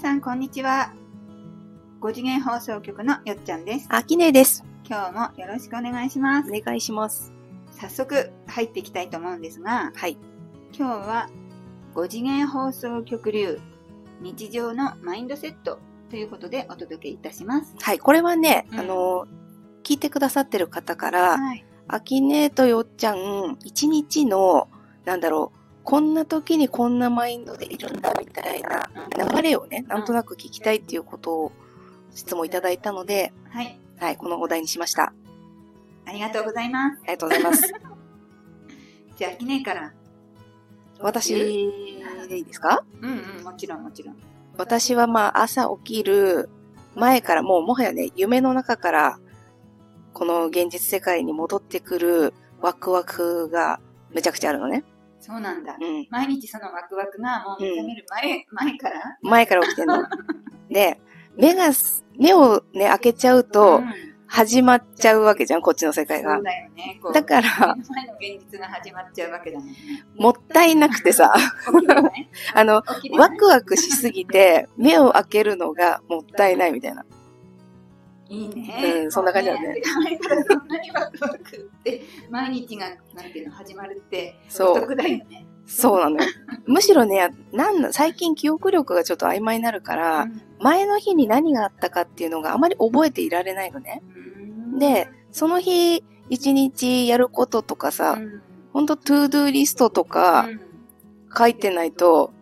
さん、こんにちは。5次元放送局のよっちゃんです。あきねえです。今日もよろしくお願いします。お願いします。早速入っていきたいと思うんですが、はい。今日は5次元放送局流日常のマインドセットということでお届けいたします。はい。これはね、うんあの、聞いてくださってる方から、はい。あきねえとよっちゃん、一日の、なんだろう、こんな時にこんなマインドでいるんだみたいな流れをね、なんとなく聞きたいっていうことを質問いただいたので、はい。はい、このお題にしました。ありがとうございます。ありがとうございます。じゃあ、きねえから。私でいいですか？うんうん、もちろんもちろん。私はまあ朝起きる前からもうもはやね、夢の中からこの現実世界に戻ってくるワクワクがめちゃくちゃあるのね。そうなんだ。うん。毎日そのワクワクがもう目覚める前、前から？前から起きてんの。で、目がす、目をね、開けちゃうとうん始まっちゃうわけじゃん、こっちの世界がそう。だよね。だから、前の現実が始まっちゃうわけだもんね。もったいなくてさ、あの、ワクワクしすぎて、目を開けるのがもったいないみたいな。いいね。うんそんな感じだねそんなにワクワクって、毎日が、なんていうの、始まるって、そうね。そうなのよ。むしろね、なんだ最近記憶力がちょっと曖昧になるから、前の日に何があったかっていうのがあまり覚えていられないのね。うんで、その日、一日やることとかさ、うんほんとトゥードゥーリストとかうん書いてないと、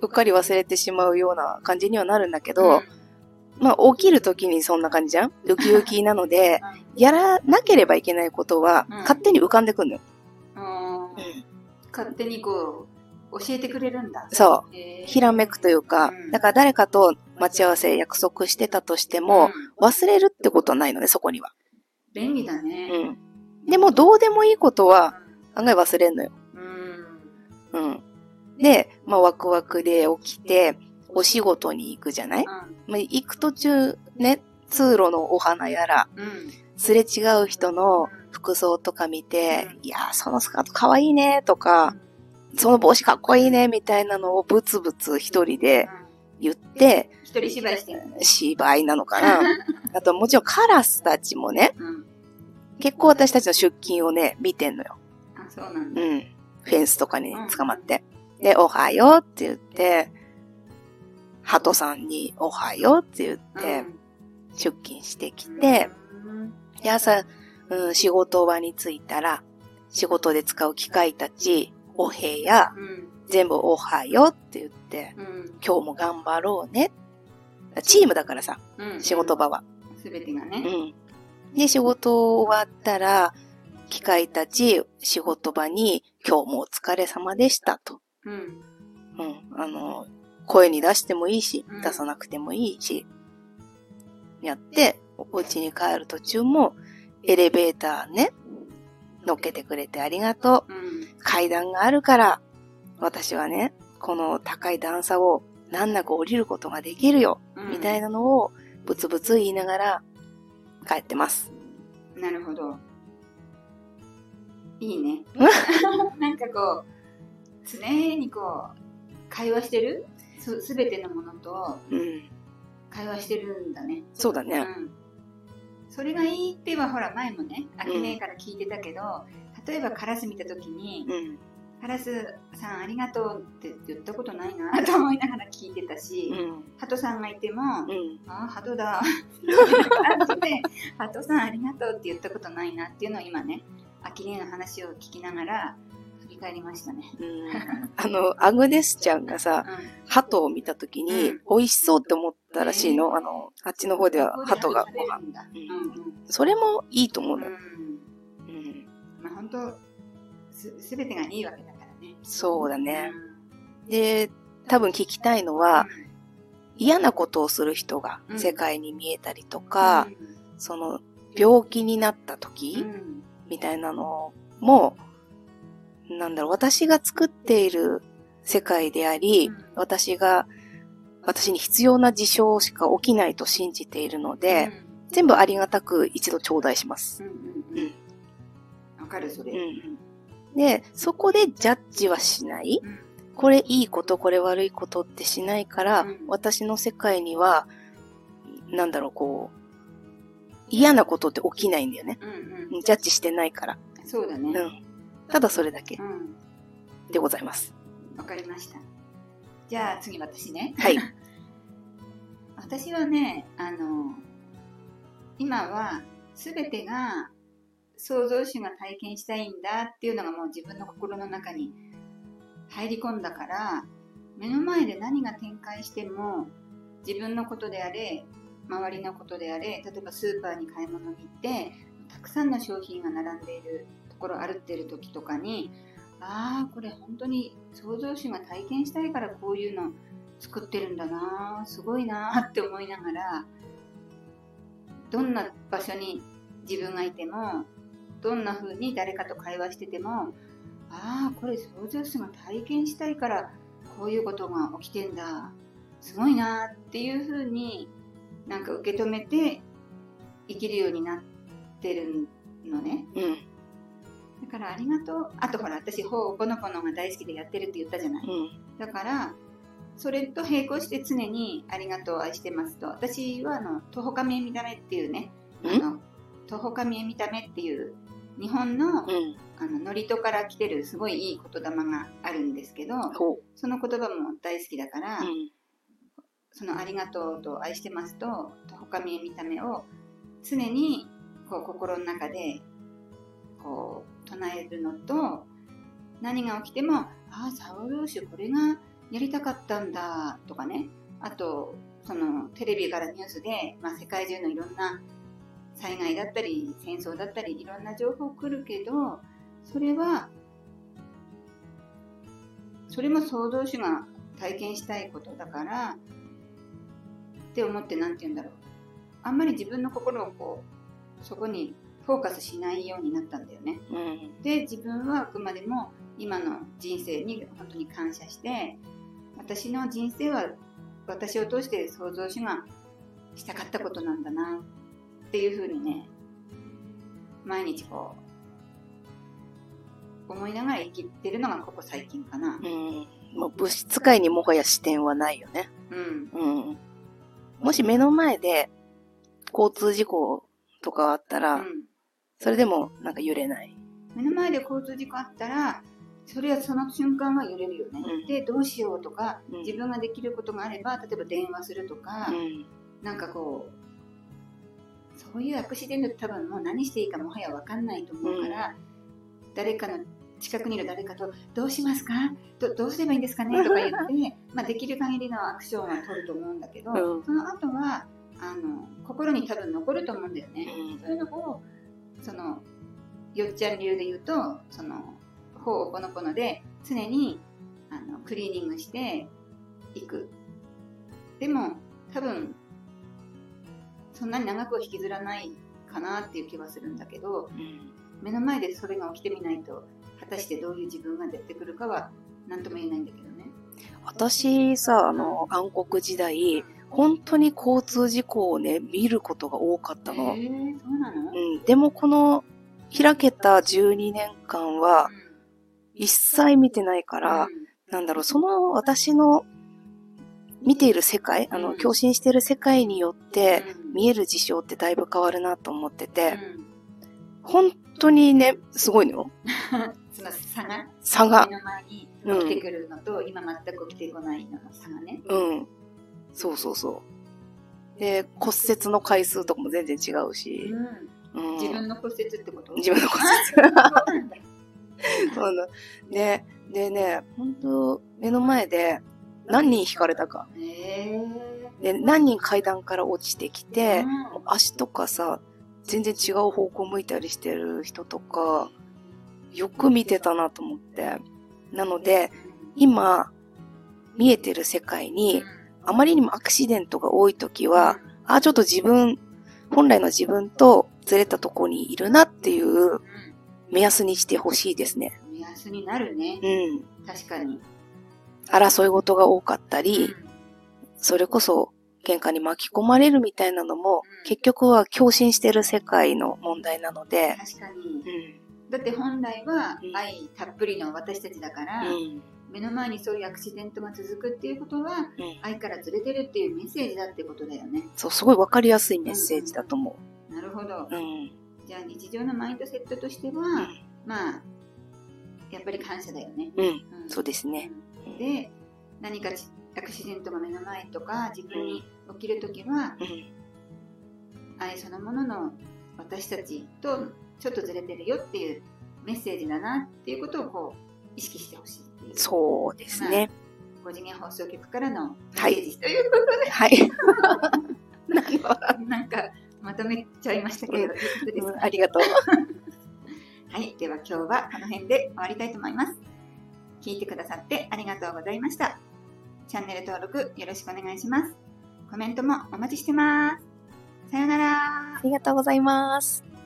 うっかり忘れてしまうような感じにはなるんだけど、まあ起きる時にそんな感じじゃん？ウキウキなので、やらなければいけないことはうん勝手に浮かんでくるのよ。うんうん勝手にこう、教えてくれるんだ。そう。ひらめくというかうん、だから誰かと待ち合わせ約束してたとしても、うん忘れるってことはないのね、そこには。便利だね。うん。でも、どうでもいいことは案外忘れんのよ。うん。うん。で、まあ、ワクワクで起きて、お仕事に行くじゃない？まあ、行く途中、ね、通路のお花やら、うん。うん。すれ違う人の服装とか見て、いやー、そのスカートかわいいね、とか、その帽子かっこいいね、みたいなのをブツブツ一人で言って、一人芝居してる。芝居なのかな あと、もちろんカラスたちもね、うん。結構私たちの出勤をね、見てんのよ。あ、そうなんだ。うん。フェンスとかに捕まって。で、おはようって言って、鳩さんにおはようって言って、出勤してきて、うん、で、朝、うん、仕事場に着いたら、仕事で使う機械たち、お部屋、うん。全部おはようって言って、うん。今日も頑張ろうね。チームだからさ、うん。仕事場は。すべてがね。うん。で、仕事終わったら、機械たち、仕事場に、今日もお疲れ様でしたと。うん。うん。あの、声に出してもいいしうん、出さなくてもいいし、やって、お家に帰る途中も、エレベーターね、乗っけてくれてありがとう。うん。階段があるから、私はね、この高い段差を難なく降りることができるよ、うんみたいなのを、ブツブツ言いながら、帰ってます。なるほど。いいね。なんかこう、常にこう、会話してる？すすべてのものとうん。会話してるんだね。うそうだね。ん。それがいいってはほら前もね、あきねえから聞いてたけど、例えばカラス見たときに、うん。カラスさんありがとうって言ったことないなと思いながら聞いてたし、うん。ハトさんがいても、うん。ああ、ハトだ。ハトさんありがとうって言ったことないなっていうのを今ね、アキネの話を聞きながら振り返りましたね。うんあの、アグネスちゃんがさ、鳩を見たときに、うん美味しそうって思ったらしいの。あの、あっちの方では鳩がご飯。それもいいと思ううん。のよ。うん。うん。まあ本当す、すべてがいいわけだからね。そうだね。うで、多分聞きたいのは、ん嫌なことをする人がうん世界に見えたりとか、その、病気になったう時、んみたいなのも、なんだろう、私が作っている世界であり、うん私が、私に必要な事象しか起きないと信じているので、全部ありがたく一度頂戴します。うんうんうんうん。わかる、それ。うんで、そこでジャッジはしない。うんこれいいこと、これ悪いことってしないから、うん私の世界には、なんだろう、こう、嫌なことって起きないんだよね。うんうん。ジャッジしてないから。そうだね。うん。ただそれだけうん。でございます。わかりました。じゃあ次私ね。はい。私はね、あの、今は全てが創造主が体験したいんだっていうのがもう自分の心の中に入り込んだから、目の前で何が展開しても自分のことであれ、周りのことであれ、例えばスーパーに買い物に行って、たくさんの商品が並んでいるところ歩ってる時とかに、ああ、これ本当に創造主が体験したいからこういうの作ってるんだなすごいなって思いながらどんな場所に自分がいてもどんな風に誰かと会話しててもああこれ創造主が体験したいからこういうことが起きてんだすごいなっていう風になんか受け止めて生きるようになってるのね。からありがとうあとほら私ほうこの子のが大好きでやってるって言ったじゃないうん。だからそれと並行して常にありがとう愛してますと私はあの徒歩亀見た目っていうねあん？の徒歩亀見た目っていう日本のうん。あの祝詞から来てるすごいいい言霊があるんですけどほその言葉も大好きだから、う。うん。そのありがとうと愛してますと徒歩亀見た目を常にこう心の中でこう唱えるのと何が起きてもああサウルーシュこれがやりたかったんだとかね。あとそのテレビからニュースで、まあ、世界中のいろんな災害だったり戦争だったりいろんな情報来るけどそれはそれも創造主が体験したいことだからって思って何て言うんだろう。あんまり自分の心をこうそこにフォーカスしないようになったんだよね。うん。で自分はあくまでも今の人生に本当に感謝して私の人生は私を通して創造主がしたかったことなんだなっていうふうにね毎日こう思いながら生きてるのがここ最近かな。うん。もう物質界にもはや視点はないよね。うん。うん。もし目の前で交通事故とかあったら、うんそれでもなんか揺れない。目の前で交通事故あったらそれはその瞬間は揺れるよね、うんでどうしようとかうん自分ができることがあれば例えば電話するとか、うん。なんかこうそういうアクシデントって多分もう何していいかもはや分かんないと思うから、誰かの近くにいる誰かと「どうしますか？どどうすればいいんですかね?」とか言って、まあ、できる限りのアクションは取ると思うんだけど、うんその後はあの心に多分残ると思うんだよね。うんそういうのをそのよっちゃん流で言うとそのほうこのこので常にあのクリーニングしていくでも多分そんなに長くは引きずらないかなっていう気はするんだけどうん目の前でそれが起きてみないと果たしてどういう自分が出てくるかは何とも言えないんだけどね。私さ、あの、暗黒時代、本当に交通事故をね、見ることが多かったの。へえそうなの、うん。でもこの開けた12年間は一切見てないから、なんだろう、その私の見ている世界、あの、うん共振している世界によってうん見える事象ってだいぶ変わるなと思ってて、うん本当にね、すごいのよ。その差が差が目。の前に起きてくるのと、今全く起きてこないのの差がね。うん。そうそうそう。で、骨折の回数とかも全然違うし。うん、自分の骨折ってこと？自分の骨そうなんだ。折。そうなので、でね、本当目の前で何人引かれたか。へで、何人階段から落ちてきえて、足とかさ、全然違う方向向いたりしてる人とか、よく見てたなと思って。なので、今、見えてる世界に、あまりにもアクシデントが多い時は、あ、ちょっと自分、本来の自分とずれたとこにいるなっていう目安にしてほしいですね。目安になるね。うん。確かに。争い事が多かったり、うんそれこそ喧嘩に巻き込まれるみたいなのも、うん結局は共振してる世界の問題なので、確かに。うん。だって本来はうん愛たっぷりの私たちだから、うん。目の前にそういうアクシデントが続くっていうことは、うん愛からずれてるっていうメッセージだってことだよね。そう、すごいわかりやすいメッセージだと思なるほどう。。うん。じゃあ日常のマインドセットとしては、まあ、やっぱり感謝だよね。うん。うんそうですね。で、何かアクシデントが目の前とか自分に起きるときは、うん。愛そのものの私たちとちょっとずれてるよっていうメッセージだなっていうことをこう意識してほしい。そうですね。5次元放送局からのはいということはい。なんで、なんかまとめちゃいましたけど、うんありがとう。はい、では今日はこの辺で終わりたいと思います。聞いてくださってありがとうございました。チャンネル登録よろしくお願いします。コメントもお待ちしてます。さようならあ。りがとうございます。